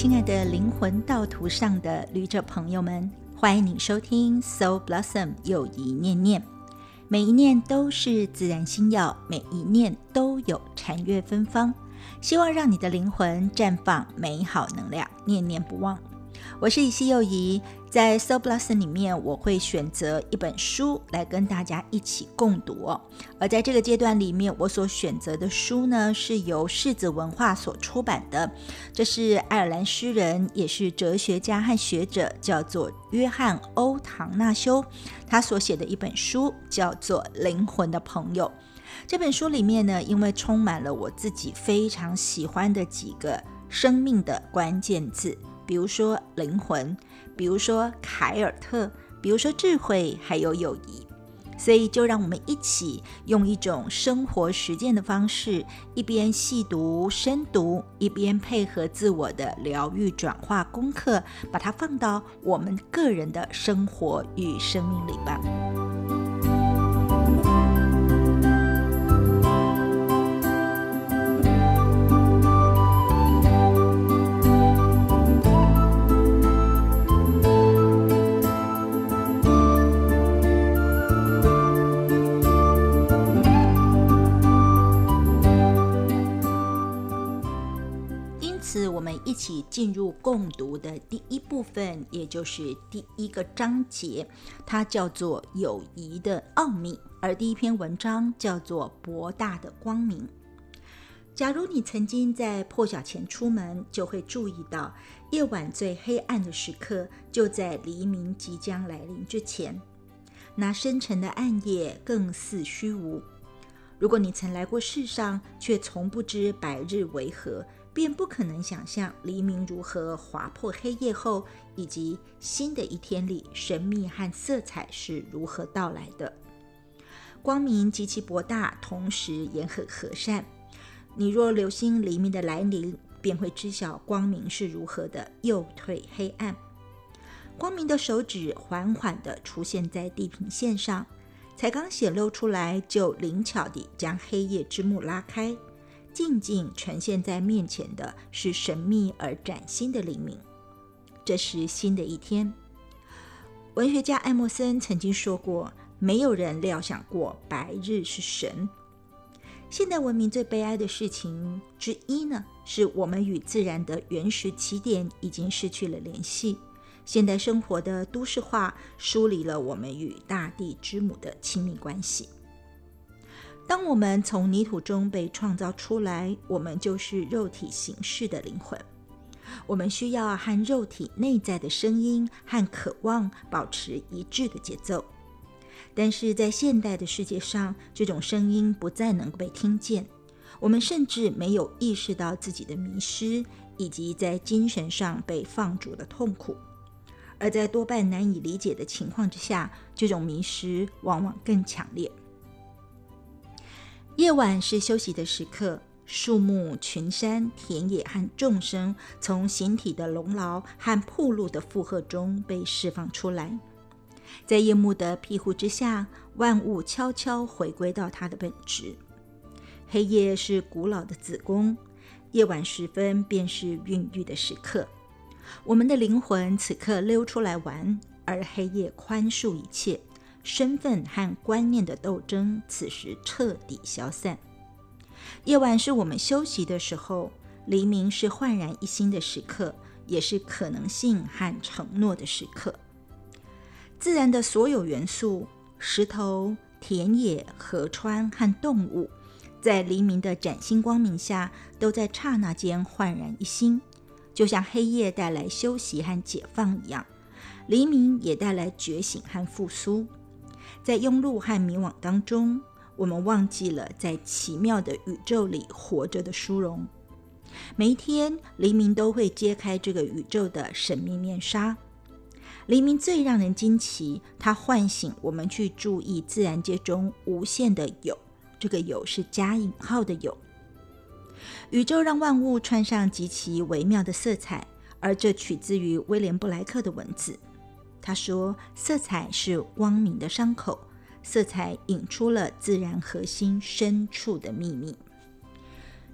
亲爱的灵魂道途上的旅者朋友们，欢迎你收听 Soul Blossom 友谊念念。每一念都是自然心药，每一念都有禅悦芬芳。希望让你的灵魂绽放美好能量，念念不忘。我是以西幼仪，在 So Blossom 里面，我会选择一本书来跟大家一起共读哦。而在这个阶段里面，我所选择的书呢，是由世子文化所出版的。这是爱尔兰诗人，也是哲学家和学者，叫做约翰·欧唐纳修，他所写的一本书叫做《灵魂的朋友》。这本书里面呢，因为充满了我自己非常喜欢的几个生命的关键字。比如说灵魂，比如说凯尔特，比如说智慧，还有友谊。所以就让我们一起用一种生活实践的方式，一边细读深读，一边配合自我的疗愈转化功课，把它放到我们个人的生活与生命里吧。一起进入共读的第一部分，也就是第一个章节，它叫做“友谊的奥秘”，而第一篇文章叫做“博大的光明”。假如你曾经在破晓前出门，就会注意到夜晚最黑暗的时刻就在黎明即将来临之前，那深沉的暗夜更似虚无。如果你曾来过世上，却从不知白日为何。便不可能想象黎明如何划破黑夜后，以及新的一天里神秘和色彩是如何到来的。光明极其博大，同时也很和善。你若留心黎明的来临，便会知晓光明是如何的诱退黑暗。光明的手指缓缓地出现在地平线上，才刚显露出来，就灵巧地将黑夜之幕拉开。静静呈现在面前的是神秘而崭新的黎明。这是新的一天。文学家艾默森曾经说过：“没有人料想过白日是神。”现代文明最悲哀的事情之一呢，是我们与自然的原始起点已经失去了联系。现代生活的都市化疏离了我们与大地之母的亲密关系。当我们从泥土中被创造出来，我们就是肉体形式的灵魂。我们需要和肉体内在的声音和渴望保持一致的节奏。但是在现代的世界上，这种声音不再能够被听见。我们甚至没有意识到自己的迷失，以及在精神上被放逐的痛苦。而在多半难以理解的情况之下，这种迷失往往更强烈。夜晚是休息的时刻，树木、群山、田野和众生从形体的笼牢和铺路的负荷中被释放出来，在夜幕的庇护之下，万物悄悄回归到它的本质。黑夜是古老的子宫，夜晚时分便是孕育的时刻。我们的灵魂此刻溜出来玩，而黑夜宽恕一切。身份和观念的斗争，此时彻底消散。夜晚是我们休息的时候，黎明是焕然一新的时刻，也是可能性和承诺的时刻。自然的所有元素——石头、田野、河川和动物，在黎明的崭新光明下，都在刹那间焕然一新，就像黑夜带来休息和解放一样，黎明也带来觉醒和复苏。在庸碌和迷惘当中，我们忘记了在奇妙的宇宙里活着的殊荣。每一天，黎明都会揭开这个宇宙的神秘面纱。黎明最让人惊奇，它唤醒我们去注意自然界中无限的有。这个有是加引号的有。宇宙让万物穿上极其微妙的色彩，而这取自于威廉布莱克的文字。他说：“色彩是光明的伤口，色彩引出了自然核心深处的秘密。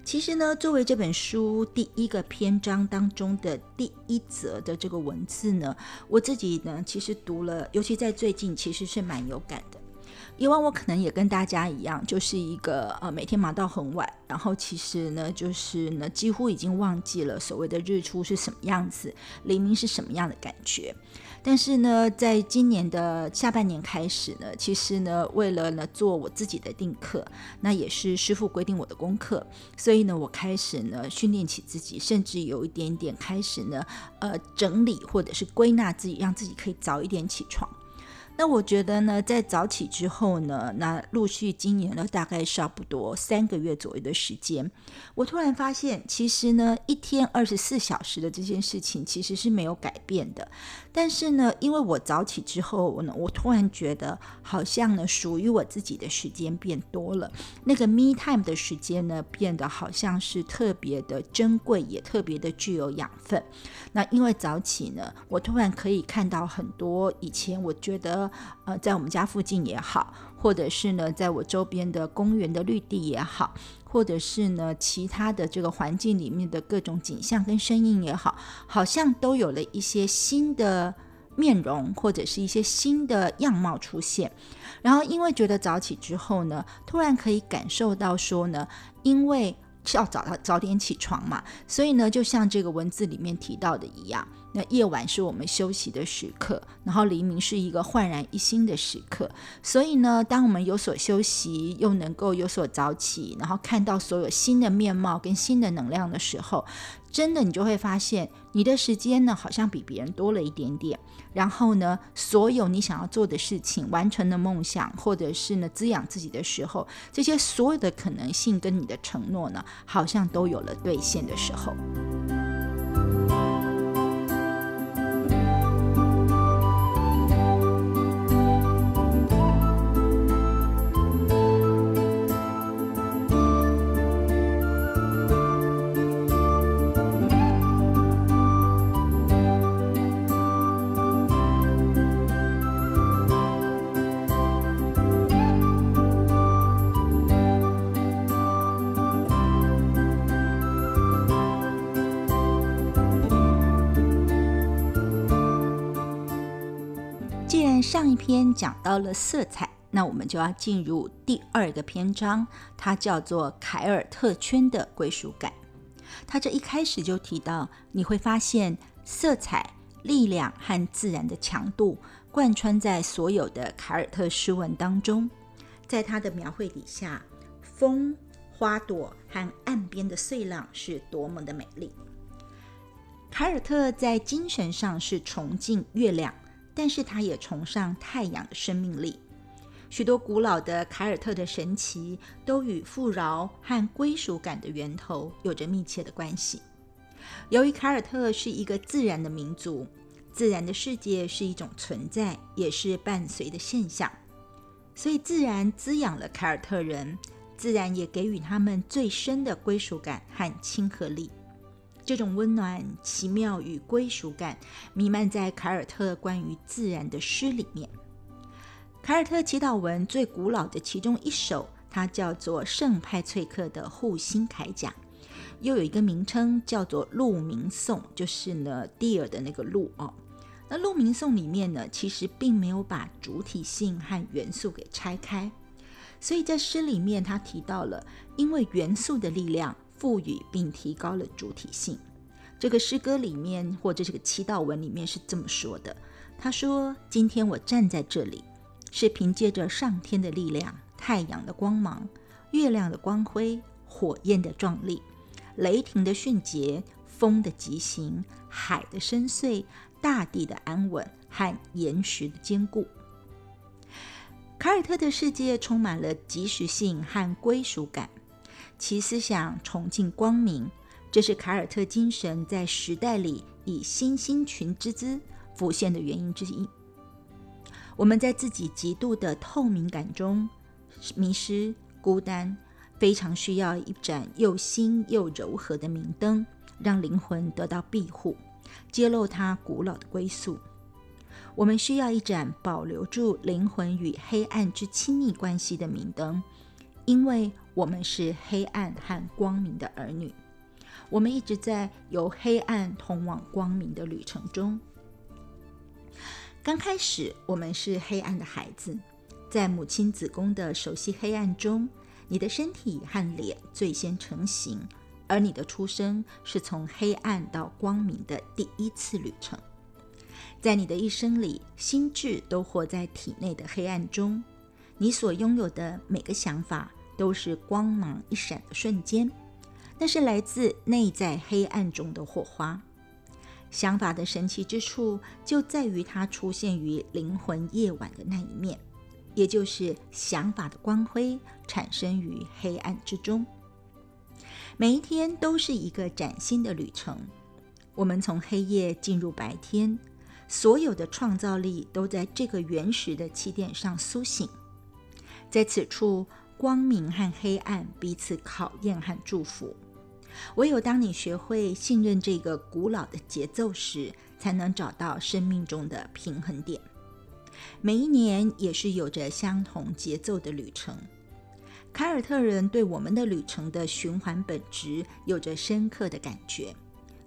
其实呢，作为这本书第一个篇章当中的第一则的这个文字呢，我自己呢，其实读了，尤其在最近，其实是蛮有感。以往我可能也跟大家一样，就是一个呃每天忙到很晚，然后其实呢，就是呢几乎已经忘记了所谓的日出是什么样子，黎明是什么样的感觉。但是呢，在今年的下半年开始呢，其实呢，为了呢做我自己的定课，那也是师傅规定我的功课，所以呢，我开始呢训练起自己，甚至有一点点开始呢，呃，整理或者是归纳自己，让自己可以早一点起床。那我觉得呢，在早起之后呢，那陆续经营了大概差不多三个月左右的时间，我突然发现，其实呢，一天二十四小时的这件事情其实是没有改变的。但是呢，因为我早起之后呢，我突然觉得好像呢，属于我自己的时间变多了，那个 me time 的时间呢，变得好像是特别的珍贵，也特别的具有养分。那因为早起呢，我突然可以看到很多以前我觉得。呃，在我们家附近也好，或者是呢，在我周边的公园的绿地也好，或者是呢，其他的这个环境里面的各种景象跟声音也好，好像都有了一些新的面容，或者是一些新的样貌出现。然后，因为觉得早起之后呢，突然可以感受到说呢，因为要早早点起床嘛，所以呢，就像这个文字里面提到的一样。那夜晚是我们休息的时刻，然后黎明是一个焕然一新的时刻。所以呢，当我们有所休息，又能够有所早起，然后看到所有新的面貌跟新的能量的时候，真的你就会发现，你的时间呢好像比别人多了一点点。然后呢，所有你想要做的事情、完成的梦想，或者是呢滋养自己的时候，这些所有的可能性跟你的承诺呢，好像都有了兑现的时候。篇讲到了色彩，那我们就要进入第二个篇章，它叫做凯尔特圈的归属感。它这一开始就提到，你会发现色彩、力量和自然的强度贯穿在所有的凯尔特诗文当中。在他的描绘底下，风、花朵和岸边的碎浪是多么的美丽。凯尔特在精神上是崇敬月亮。但是他也崇尚太阳的生命力。许多古老的凯尔特的神奇都与富饶和归属感的源头有着密切的关系。由于凯尔特是一个自然的民族，自然的世界是一种存在，也是伴随的现象，所以自然滋养了凯尔特人，自然也给予他们最深的归属感和亲和力。这种温暖、奇妙与归属感弥漫在凯尔特关于自然的诗里面。凯尔特祈祷文最古老的其中一首，它叫做圣派翠克的护心铠甲，又有一个名称叫做鹿鸣颂，就是呢 deer 的那个鹿哦。那鹿鸣颂里面呢，其实并没有把主体性和元素给拆开，所以在诗里面他提到了，因为元素的力量。赋予并提高了主体性。这个诗歌里面，或者这个祈祷文里面是这么说的：“他说，今天我站在这里，是凭借着上天的力量、太阳的光芒、月亮的光辉、火焰的壮丽、雷霆的迅捷、风的疾行、海的深邃、大地的安稳和岩石的坚固。”凯尔特的世界充满了即时性和归属感。其思想崇敬光明，这是凯尔特精神在时代里以新星群之姿浮现的原因之一。我们在自己极度的透明感中迷失、孤单，非常需要一盏又新又柔和的明灯，让灵魂得到庇护，揭露它古老的归宿。我们需要一盏保留住灵魂与黑暗之亲密关系的明灯。因为我们是黑暗和光明的儿女，我们一直在由黑暗通往光明的旅程中。刚开始，我们是黑暗的孩子，在母亲子宫的熟悉黑暗中，你的身体和脸最先成型，而你的出生是从黑暗到光明的第一次旅程。在你的一生里，心智都活在体内的黑暗中，你所拥有的每个想法都是光芒一闪的瞬间，那是来自内在黑暗中的火花。想法的神奇之处就在于它出现于灵魂夜晚的那一面，也就是想法的光辉产生于黑暗之中。每一天都是一个崭新的旅程，我们从黑夜进入白天，所有的创造力都在这个原始的起点上苏醒。在此处，光明和黑暗彼此考验和祝福。唯有当你学会信任这个古老的节奏时，才能找到生命中的平衡点。每一年也是有着相同节奏的旅程。凯尔特人对我们的旅程的循环本质有着深刻的感觉，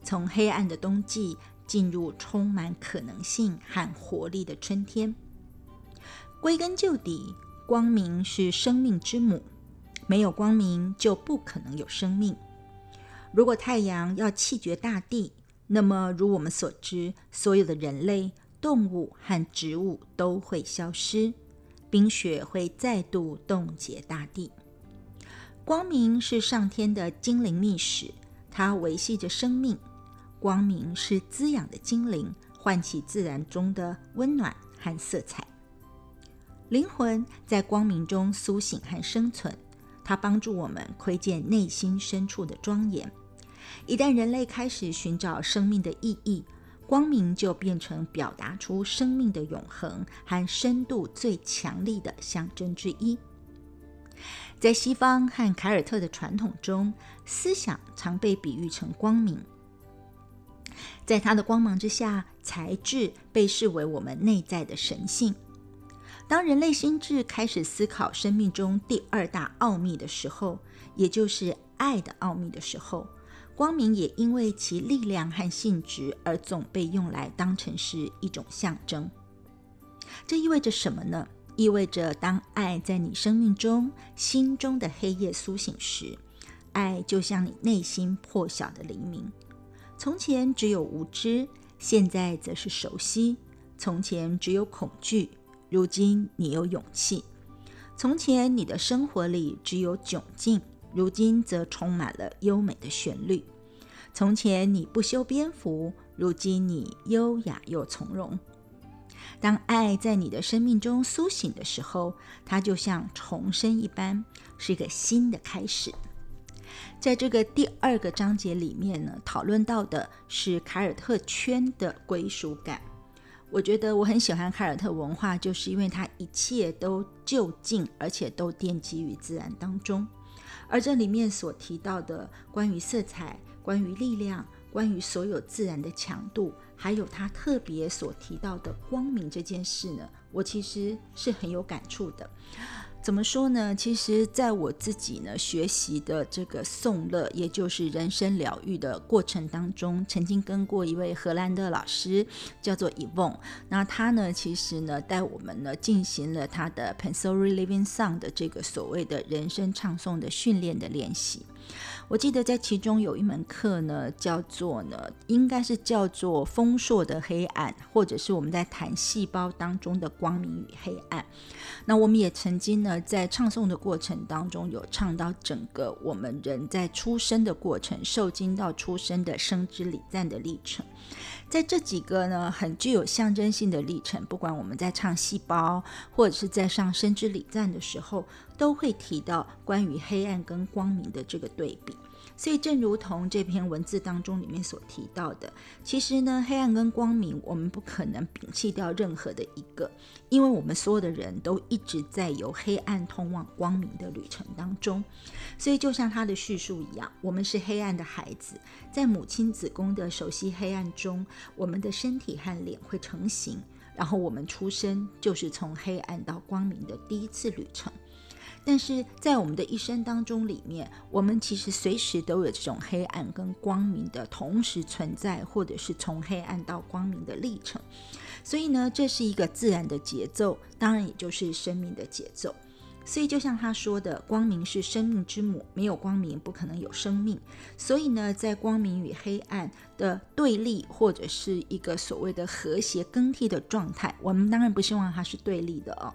从黑暗的冬季进入充满可能性和活力的春天。归根究底，光明是生命之母，没有光明就不可能有生命。如果太阳要气绝大地，那么如我们所知，所有的人类、动物和植物都会消失，冰雪会再度冻结大地。光明是上天的精灵密使，它维系着生命。光明是滋养的精灵，唤起自然中的温暖和色彩。灵魂在光明中苏醒和生存。它帮助我们窥见内心深处的庄严。一旦人类开始寻找生命的意义，光明就变成表达出生命的永恒和深度最强力的象征之一。在西方和凯尔特的传统中，思想常被比喻成光明。在它的光芒之下，才智被视为我们内在的神性。当人类心智开始思考生命中第二大奥秘的时候，也就是爱的奥秘的时候，光明也因为其力量和性质而总被用来当成是一种象征。这意味着什么呢？意味着当爱在你生命中心中的黑夜苏醒时，爱就像你内心破晓的黎明。从前只有无知，现在则是熟悉；从前只有恐惧。如今你有勇气，从前你的生活里只有窘境，如今则充满了优美的旋律。从前你不修边幅，如今你优雅又从容。当爱在你的生命中苏醒的时候，它就像重生一般，是一个新的开始。在这个第二个章节里面呢，讨论到的是凯尔特圈的归属感。我觉得我很喜欢凯尔特文化，就是因为它一切都就近，而且都奠基于自然当中。而这里面所提到的关于色彩、关于力量、关于所有自然的强度，还有它特别所提到的光明这件事呢，我其实是很有感触的。怎么说呢？其实，在我自己呢学习的这个颂乐，也就是人生疗愈的过程当中，曾经跟过一位荷兰的老师，叫做 Evon。那他呢，其实呢带我们呢进行了他的 Pensory Living Song 的这个所谓的人生唱诵的训练的练习。我记得在其中有一门课呢，叫做呢，应该是叫做丰硕的黑暗，或者是我们在谈细胞当中的光明与黑暗。那我们也曾经呢，在唱诵的过程当中，有唱到整个我们人在出生的过程，受精到出生的生之礼赞的历程。在这几个呢，很具有象征性的历程，不管我们在唱细胞，或者是在上生之礼赞的时候，都会提到关于黑暗跟光明的这个对比。所以，正如同这篇文字当中里面所提到的，其实呢，黑暗跟光明，我们不可能摒弃掉任何的一个，因为我们所有的人都一直在由黑暗通往光明的旅程当中。所以，就像他的叙述一样，我们是黑暗的孩子，在母亲子宫的熟悉黑暗中，我们的身体和脸会成型，然后我们出生就是从黑暗到光明的第一次旅程。但是在我们的一生当中里面，我们其实随时都有这种黑暗跟光明的同时存在，或者是从黑暗到光明的历程。所以呢，这是一个自然的节奏，当然也就是生命的节奏。所以就像他说的，光明是生命之母，没有光明不可能有生命。所以呢，在光明与黑暗的对立，或者是一个所谓的和谐更替的状态，我们当然不希望它是对立的哦。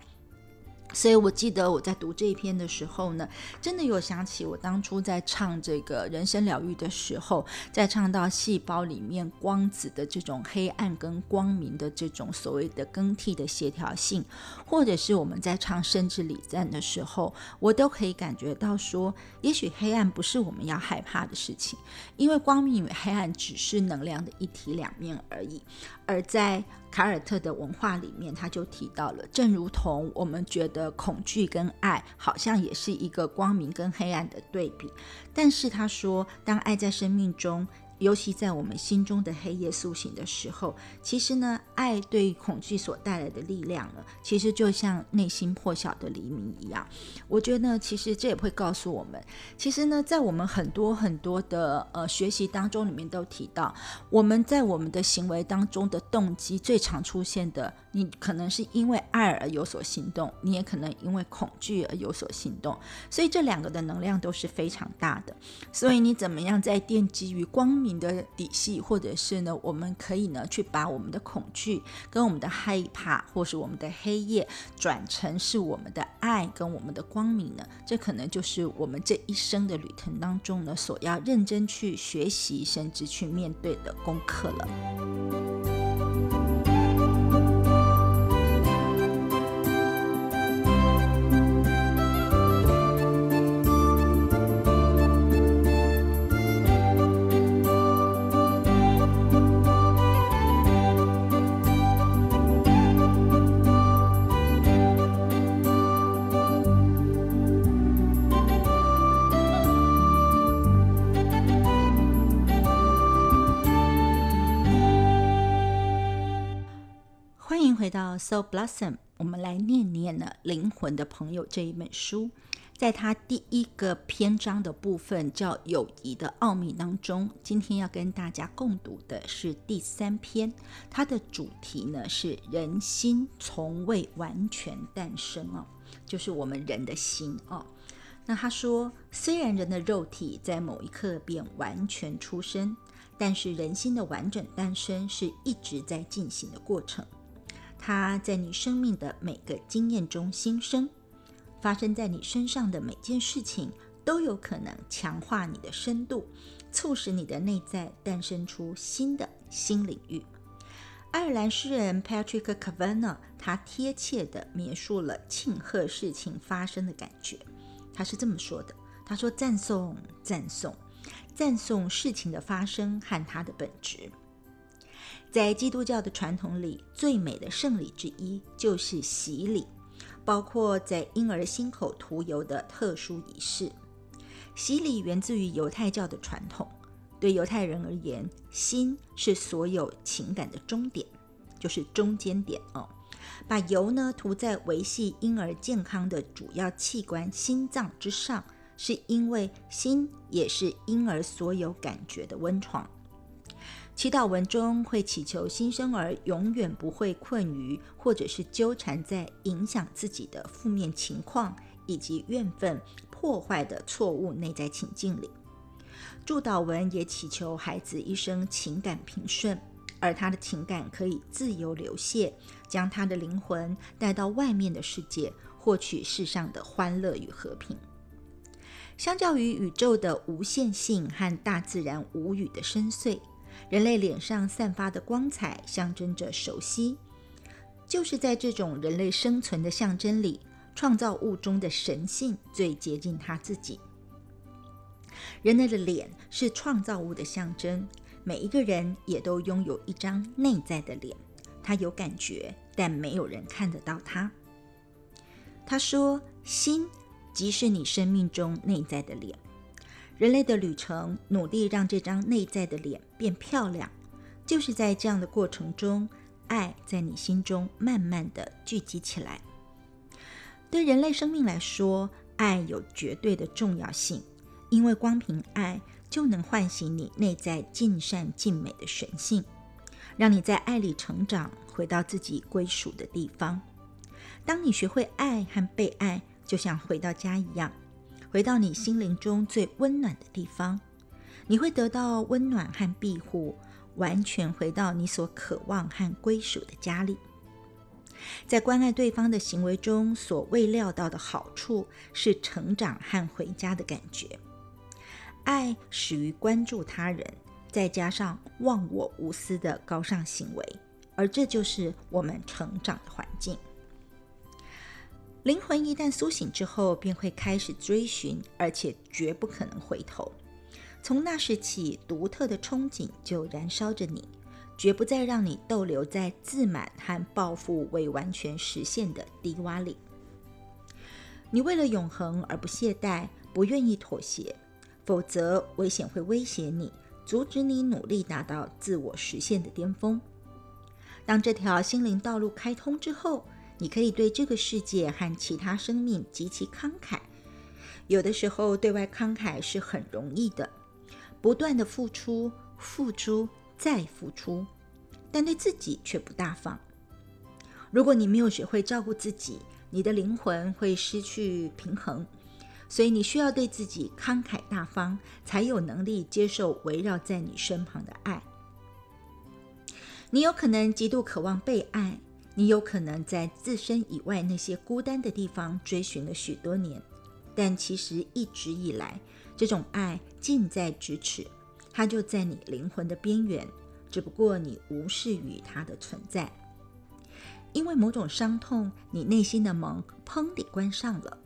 所以我记得我在读这一篇的时候呢，真的有想起我当初在唱这个人生疗愈的时候，在唱到细胞里面光子的这种黑暗跟光明的这种所谓的更替的协调性，或者是我们在唱生之礼赞的时候，我都可以感觉到说，也许黑暗不是我们要害怕的事情，因为光明与黑暗只是能量的一体两面而已，而在。凯尔特的文化里面，他就提到了，正如同我们觉得恐惧跟爱好像也是一个光明跟黑暗的对比，但是他说，当爱在生命中。尤其在我们心中的黑夜苏醒的时候，其实呢，爱对恐惧所带来的力量呢，其实就像内心破晓的黎明一样。我觉得呢，其实这也会告诉我们，其实呢，在我们很多很多的呃学习当中里面都提到，我们在我们的行为当中的动机最常出现的，你可能是因为爱而有所行动，你也可能因为恐惧而有所行动。所以这两个的能量都是非常大的。所以你怎么样在奠基于光明？的底细，或者是呢，我们可以呢去把我们的恐惧、跟我们的害怕，或是我们的黑夜，转成是我们的爱跟我们的光明呢？这可能就是我们这一生的旅程当中呢，所要认真去学习，甚至去面对的功课了。《So Blossom》，我们来念念呢《灵魂的朋友》这一本书，在它第一个篇章的部分叫“友谊的奥秘”当中，今天要跟大家共读的是第三篇，它的主题呢是“人心从未完全诞生”哦，就是我们人的心哦。那他说，虽然人的肉体在某一刻便完全出生，但是人心的完整诞生是一直在进行的过程。它在你生命的每个经验中新生，发生在你身上的每件事情都有可能强化你的深度，促使你的内在诞生出新的新领域。爱尔兰诗人 Patrick Kavanagh 他贴切地描述了庆贺事情发生的感觉。他是这么说的：“他说，赞颂，赞颂，赞颂事情的发生和它的本质。”在基督教的传统里，最美的圣礼之一就是洗礼，包括在婴儿心口涂油的特殊仪式。洗礼源自于犹太教的传统，对犹太人而言，心是所有情感的终点，就是中间点哦。把油呢涂在维系婴儿健康的主要器官心脏之上，是因为心也是婴儿所有感觉的温床。祈祷文中会祈求新生儿永远不会困于，或者是纠缠在影响自己的负面情况以及怨愤破坏的错误内在情境里。祝祷文也祈求孩子一生情感平顺，而他的情感可以自由流泻，将他的灵魂带到外面的世界，获取世上的欢乐与和平。相较于宇宙的无限性和大自然无语的深邃。人类脸上散发的光彩象征着熟悉，就是在这种人类生存的象征里，创造物中的神性最接近他自己。人类的脸是创造物的象征，每一个人也都拥有一张内在的脸，他有感觉，但没有人看得到他。他说：“心即是你生命中内在的脸。”人类的旅程，努力让这张内在的脸变漂亮，就是在这样的过程中，爱在你心中慢慢的聚集起来。对人类生命来说，爱有绝对的重要性，因为光凭爱就能唤醒你内在尽善尽美的神性，让你在爱里成长，回到自己归属的地方。当你学会爱和被爱，就像回到家一样，回到你心灵中最温暖的地方，你会得到温暖和庇护，完全回到你所渴望和归属的家里。在关爱对方的行为中，所未料到的好处是成长和回家的感觉。爱始于关注他人，再加上忘我无私的高尚行为，而这就是我们成长的环境。灵魂一旦苏醒之后，便会开始追寻，而且绝不可能回头。从那时起，独特的憧憬就燃烧着你。绝不再让你逗留在自满和抱负未完全实现的低洼里。你为了永恒而不懈怠，不愿意妥协，否则危险会威胁你，阻止你努力达到自我实现的巅峰。当这条心灵道路开通之后，你可以对这个世界和其他生命极其慷慨。有的时候，对外慷慨是很容易的，不断的付出，付出。再付出，但对自己却不大方。如果你没有学会照顾自己，你的灵魂会失去平衡。所以你需要对自己慷慨大方，才有能力接受围绕在你身旁的爱。你有可能极度渴望被爱，你有可能在自身以外那些孤单的地方追寻了许多年，但其实一直以来，这种爱近在咫尺。它就在你灵魂的边缘，只不过你无视于它的存在。因为某种伤痛，你内心的门砰地关上了，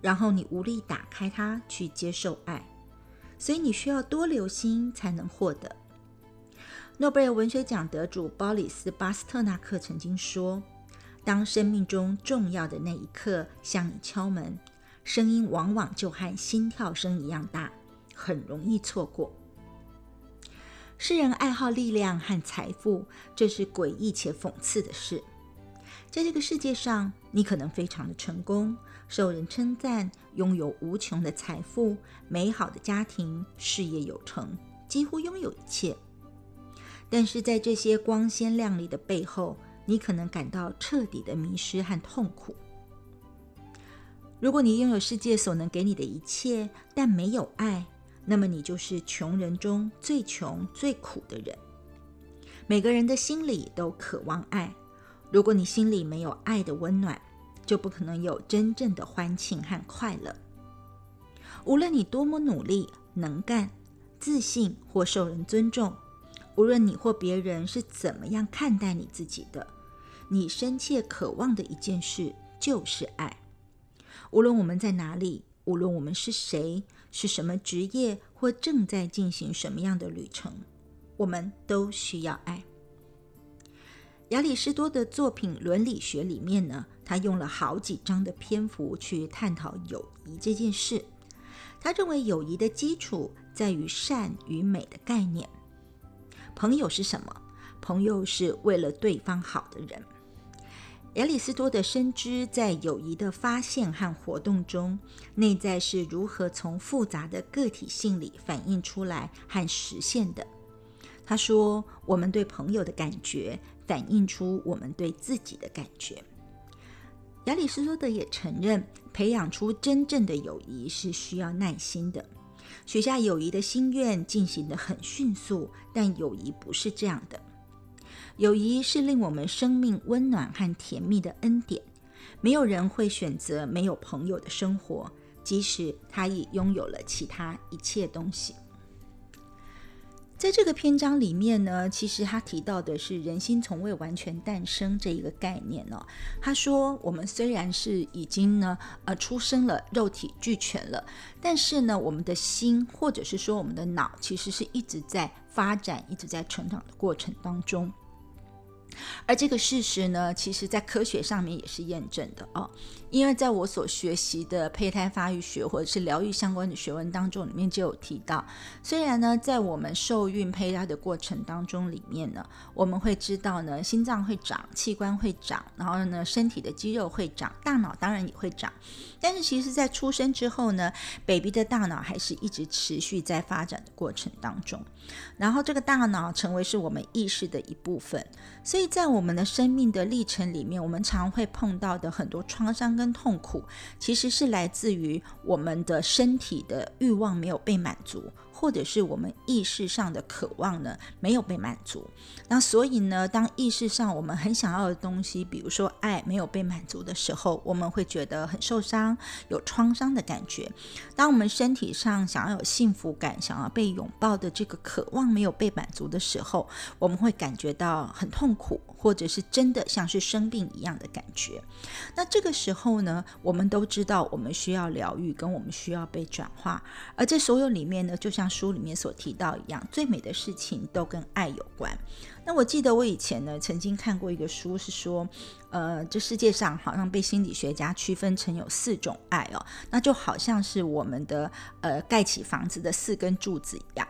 然后你无力打开它去接受爱，所以你需要多留心才能获得。诺贝尔文学奖得主鲍里斯·巴斯特纳克曾经说：“当生命中重要的那一刻向你敲门，声音往往就和心跳声一样大，很容易错过。”诗人爱好力量和财富，这是诡异且讽刺的事。在这个世界上，你可能非常的成功，受人称赞，拥有无穷的财富、美好的家庭、事业有成，几乎拥有一切。但是在这些光鲜亮丽的背后，你可能感到彻底的迷失和痛苦。如果你拥有世界所能给你的一切，但没有爱，那么你就是穷人中最穷、最苦的人。每个人的心里都渴望爱，如果你心里没有爱的温暖，就不可能有真正的欢庆和快乐。无论你多么努力、能干、自信或受人尊重，无论你或别人是怎么样看待你自己的，你深切渴望的一件事就是爱。无论我们在哪里。无论我们是谁，是什么职业，或正在进行什么样的旅程，我们都需要爱。亚里士多的作品《伦理学》里面呢，他用了好几章的篇幅去探讨友谊这件事。他认为友谊的基础在于善与美的概念。朋友是什么？朋友是为了对方好的人。亚里士多德深知，在友谊的发现和活动中，内在是如何从复杂的个体性里反映出来和实现的。他说：“我们对朋友的感觉，反映出我们对自己的感觉。”亚里士多德也承认，培养出真正的友谊是需要耐心的。许下友谊的心愿进行的很迅速，但友谊不是这样的。友谊是令我们生命温暖和甜蜜的恩典。没有人会选择没有朋友的生活，即使他已拥有了其他一切东西。在这个篇章里面呢，其实他提到的是人心从未完全诞生这一个概念哦。他说，我们虽然是已经呢呃出生了，肉体俱全了，但是呢，我们的心或者是说我们的脑，其实是一直在发展、一直在成长的过程当中。而这个事实呢，其实在科学上面也是验证的哦。因为在我所学习的胚胎发育学或者是疗愈相关的学问当中，里面就有提到，虽然呢，在我们受孕胚胎的过程当中里面呢，我们会知道呢，心脏会长，器官会长，然后呢，身体的肌肉会长，大脑当然也会长，但是其实，在出生之后呢，baby 的大脑还是一直持续在发展的过程当中，然后这个大脑成为是我们意识的一部分，所以在我们的生命的历程里面，我们常会碰到的很多创伤跟跟痛苦，其实是来自于我们的身体的欲望没有被满足。或者是我们意识上的渴望呢没有被满足，那所以呢，当意识上我们很想要的东西，比如说爱没有被满足的时候，我们会觉得很受伤，有创伤的感觉。当我们身体上想要有幸福感，想要被拥抱的这个渴望没有被满足的时候，我们会感觉到很痛苦，或者是真的像是生病一样的感觉。那这个时候呢，我们都知道我们需要疗愈，跟我们需要被转化，而这所有里面呢，就像。书里面所提到一样，最美的事情都跟爱有关。那我记得我以前呢，曾经看过一个书，是说，呃，这世界上好像被心理学家区分成有四种爱哦，那就好像是我们的呃盖起房子的四根柱子一样。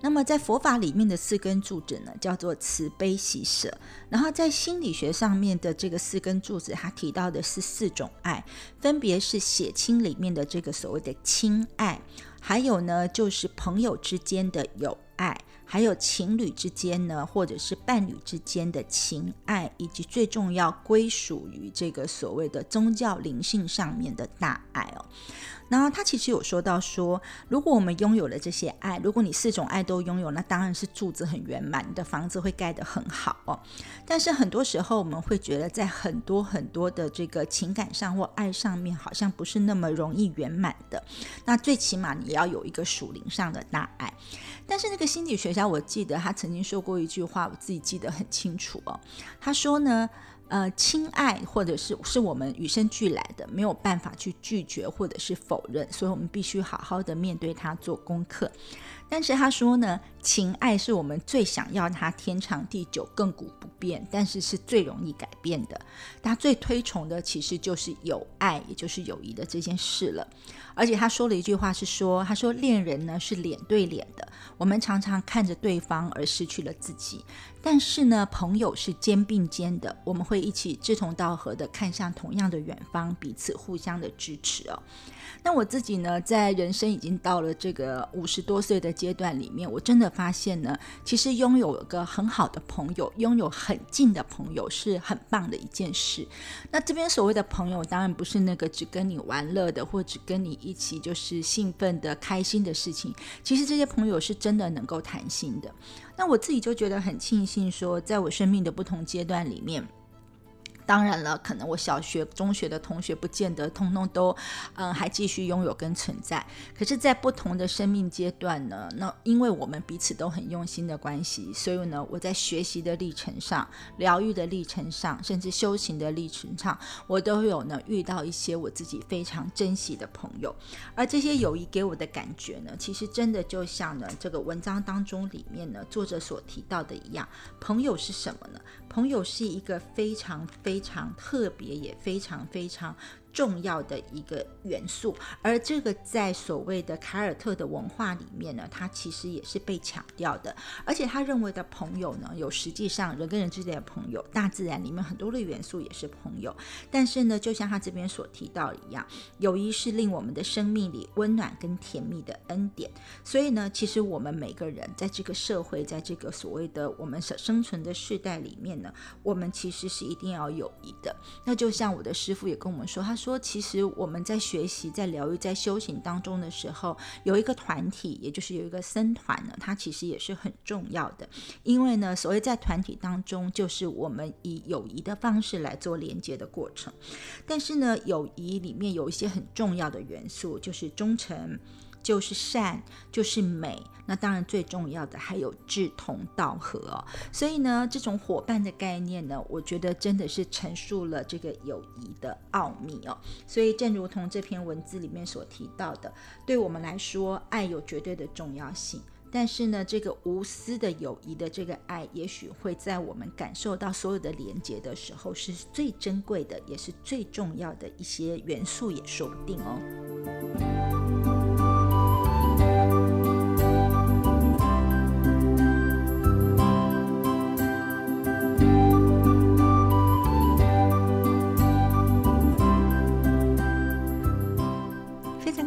那么在佛法里面的四根柱子呢，叫做慈悲喜舍。然后在心理学上面的这个四根柱子，它提到的是四种爱，分别是血亲里面的这个所谓的亲爱。还有呢，就是朋友之间的友爱，还有情侣之间呢，或者是伴侣之间的情爱，以及最重要归属于这个所谓的宗教灵性上面的大爱哦。然后他其实有说到说，如果我们拥有了这些爱，如果你四种爱都拥有，那当然是柱子很圆满，你的房子会盖得很好哦。但是很多时候我们会觉得，在很多很多的这个情感上或爱上面，好像不是那么容易圆满的。那最起码你要有一个属灵上的大爱。但是那个心理学家，我记得他曾经说过一句话，我自己记得很清楚哦。他说呢。呃，亲爱或者是是我们与生俱来的，没有办法去拒绝或者是否认，所以我们必须好好的面对它，做功课。但是他说呢，情爱是我们最想要它天长地久、亘古不变，但是是最容易改变的。他最推崇的其实就是有爱，也就是友谊的这件事了。而且他说了一句话是说，他说恋人呢是脸对脸的，我们常常看着对方而失去了自己。但是呢，朋友是肩并肩的，我们会一起志同道合的看向同样的远方，彼此互相的支持哦。那我自己呢，在人生已经到了这个五十多岁的阶段里面，我真的发现呢，其实拥有一个很好的朋友，拥有很近的朋友是很棒的一件事。那这边所谓的朋友，当然不是那个只跟你玩乐的，或只跟你一起就是兴奋的、开心的事情。其实这些朋友是真的能够谈心的。那我自己就觉得很庆幸，说在我生命的不同阶段里面。当然了，可能我小学、中学的同学不见得通通都，嗯，还继续拥有跟存在。可是，在不同的生命阶段呢，那因为我们彼此都很用心的关系，所以呢，我在学习的历程上、疗愈的历程上，甚至修行的历程上，我都有呢遇到一些我自己非常珍惜的朋友。而这些友谊给我的感觉呢，其实真的就像呢这个文章当中里面呢作者所提到的一样，朋友是什么呢？朋友是一个非常非非常特别，也非常非常。重要的一个元素，而这个在所谓的凯尔特的文化里面呢，它其实也是被强调的。而且他认为的朋友呢，有实际上人跟人之间的朋友，大自然里面很多的元素也是朋友。但是呢，就像他这边所提到一样，友谊是令我们的生命里温暖跟甜蜜的恩典。所以呢，其实我们每个人在这个社会，在这个所谓的我们所生存的世代里面呢，我们其实是一定要友谊的。那就像我的师傅也跟我们说，他说。说，其实我们在学习、在疗愈、在修行当中的时候，有一个团体，也就是有一个僧团呢，它其实也是很重要的。因为呢，所谓在团体当中，就是我们以友谊的方式来做连接的过程。但是呢，友谊里面有一些很重要的元素，就是忠诚。就是善，就是美。那当然最重要的还有志同道合哦。所以呢，这种伙伴的概念呢，我觉得真的是陈述了这个友谊的奥秘哦。所以正如同这篇文字里面所提到的，对我们来说，爱有绝对的重要性。但是呢，这个无私的友谊的这个爱，也许会在我们感受到所有的连接的时候，是最珍贵的，也是最重要的一些元素，也说不定哦。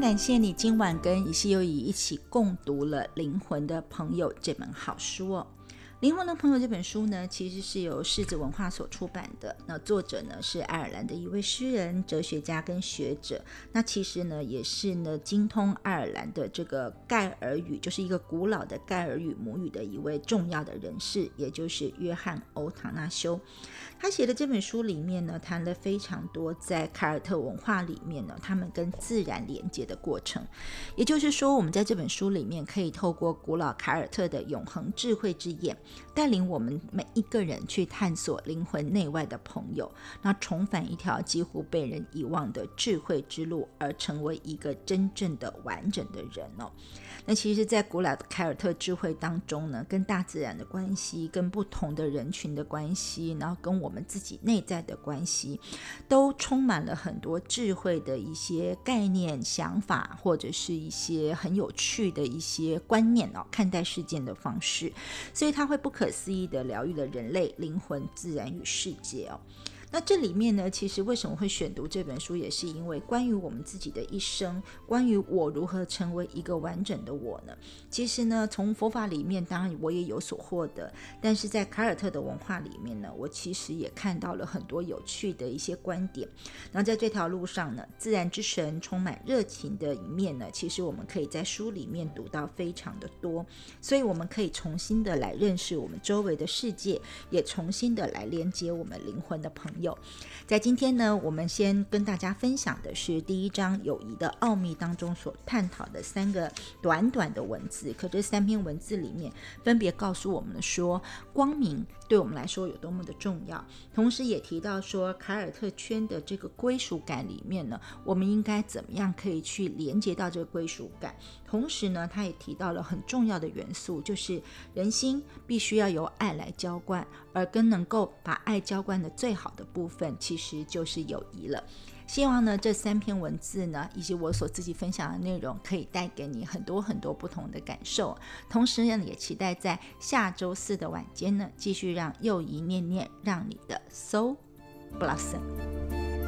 感谢你今晚跟以西优以一起共读了《灵魂的朋友》这本好书哦。《灵魂的朋友》这本书呢，其实是由狮子文化所出版的。那作者呢是爱尔兰的一位诗人、哲学家跟学者。那其实呢，也是呢精通爱尔兰的这个盖尔语，就是一个古老的盖尔语母语的一位重要的人士，也就是约翰·欧唐纳修。他写的这本书里面呢，谈了非常多在凯尔特文化里面呢，他们跟自然连接的过程。也就是说，我们在这本书里面可以透过古老凯尔特的永恒智慧之眼。带领我们每一个人去探索灵魂内外的朋友，那重返一条几乎被人遗忘的智慧之路，而成为一个真正的完整的人哦。那其实，在古老的凯尔特智慧当中呢，跟大自然的关系，跟不同的人群的关系，然后跟我们自己内在的关系，都充满了很多智慧的一些概念、想法，或者是一些很有趣的一些观念哦，看待事件的方式，所以它会不可思议的疗愈了人类灵魂、自然与世界哦。那这里面呢，其实为什么会选读这本书，也是因为关于我们自己的一生，关于我如何成为一个完整的我呢？其实呢，从佛法里面，当然我也有所获得，但是在凯尔特的文化里面呢，我其实也看到了很多有趣的一些观点。那在这条路上呢，自然之神充满热情的一面呢，其实我们可以在书里面读到非常的多，所以我们可以重新的来认识我们周围的世界，也重新的来连接我们灵魂的朋。有，在今天呢，我们先跟大家分享的是第一章友谊的奥秘当中所探讨的三个短短的文字。可这三篇文字里面，分别告诉我们说，光明对我们来说有多么的重要，同时也提到说，凯尔特圈的这个归属感里面呢，我们应该怎么样可以去连接到这个归属感。同时呢，他也提到了很重要的元素，就是人心必须要由爱来浇灌，而跟能够把爱浇灌的最好的部分，其实就是友谊了。希望呢，这三篇文字呢，以及我所自己分享的内容，可以带给你很多很多不同的感受。同时呢，也期待在下周四的晚间呢，继续让又一念念，让你的 soul blossom。